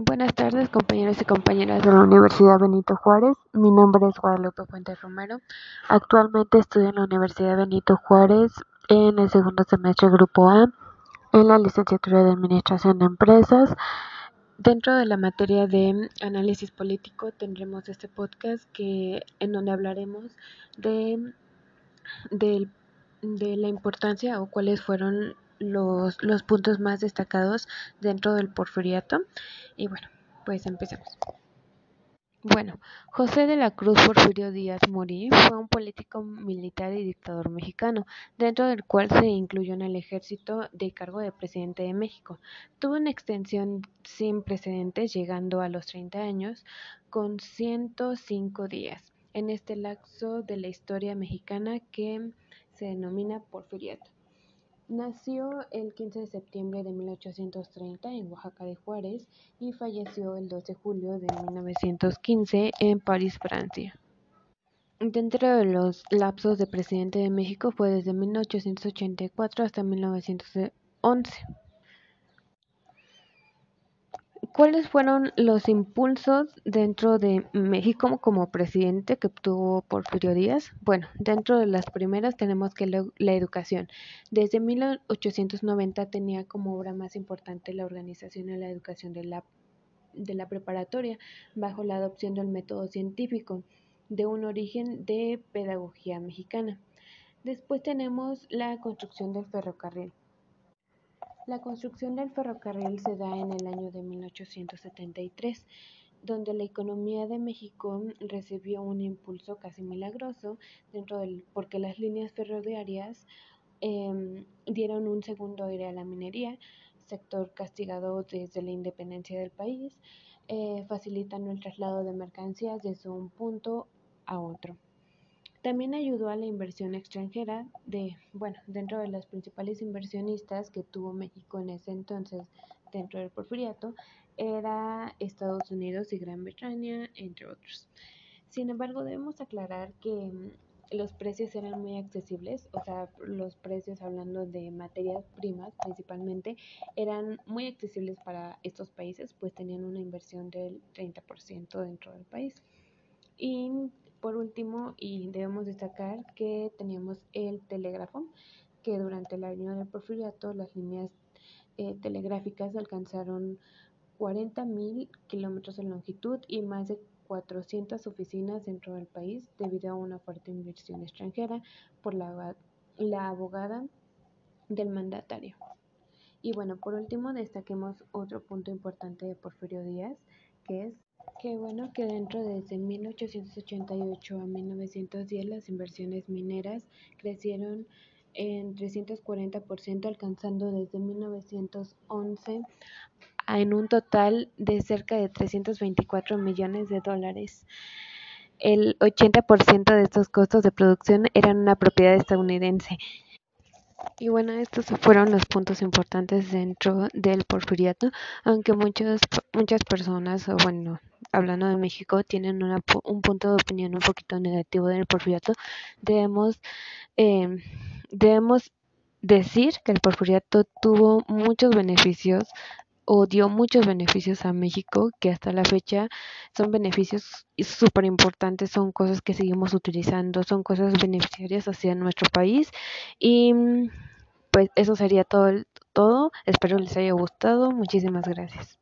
Buenas tardes, compañeros y compañeras de la Universidad Benito Juárez. Mi nombre es Guadalupe Fuentes Romero. Actualmente estudio en la Universidad Benito Juárez en el segundo semestre Grupo A, en la licenciatura de Administración de Empresas. Dentro de la materia de análisis político tendremos este podcast que en donde hablaremos de, de, de la importancia o cuáles fueron los, los puntos más destacados dentro del porfiriato. Y bueno, pues empecemos. Bueno, José de la Cruz Porfirio Díaz Morí fue un político militar y dictador mexicano, dentro del cual se incluyó en el ejército de cargo de presidente de México. Tuvo una extensión sin precedentes, llegando a los 30 años, con 105 días, en este lapso de la historia mexicana que se denomina porfiriato. Nació el 15 de septiembre de 1830 en Oaxaca de Juárez y falleció el 2 de julio de 1915 en París, Francia. Dentro de los lapsos de presidente de México fue desde 1884 hasta 1911. ¿Cuáles fueron los impulsos dentro de México como presidente que obtuvo Porfirio Díaz? Bueno, dentro de las primeras tenemos que la, educación. Desde 1890 tenía como obra más importante la organización y la educación de la, de preparatoria bajo la adopción del método científico de un origen de pedagogía mexicana. Después tenemos la construcción del ferrocarril. La construcción del ferrocarril se da en el año de 1873, donde la economía de México recibió un impulso casi milagroso dentro del porque las líneas ferroviarias eh, dieron un segundo aire a la minería, sector castigado desde la independencia del país, eh, facilitando el traslado de mercancías desde un punto a otro. También ayudó a la inversión extranjera de, bueno, dentro de las principales inversionistas que tuvo México en ese entonces dentro del porfiriato, era Estados Unidos y Gran Bretaña, entre otros. Sin embargo, debemos aclarar que mm, los precios eran muy accesibles, o sea, los precios hablando de materias primas principalmente eran muy accesibles para estos países, pues tenían una inversión del 30% dentro del país. Y por último, y debemos destacar que teníamos el telégrafo, que durante el año del porfiriato las líneas eh, telegráficas alcanzaron 40.000 kilómetros de longitud y más de 400 oficinas dentro del país debido a una fuerte inversión extranjera por la, la abogada del mandatario. Y bueno, por último destaquemos otro punto importante de Porfirio Díaz, que es que bueno que dentro de desde 1888 a 1910 las inversiones mineras crecieron en 340%, alcanzando desde 1911 en un total de cerca de 324 millones de dólares. El 80% de estos costos de producción eran una propiedad estadounidense. Y bueno, estos fueron los puntos importantes dentro del porfiriato, aunque muchos, muchas personas, bueno, hablando de México, tienen una, un punto de opinión un poquito negativo del porfiriato, debemos, eh, debemos decir que el porfiriato tuvo muchos beneficios o dio muchos beneficios a México que hasta la fecha son beneficios súper importantes, son cosas que seguimos utilizando, son cosas beneficiarias hacia nuestro país y pues eso sería todo, todo. espero les haya gustado, muchísimas gracias.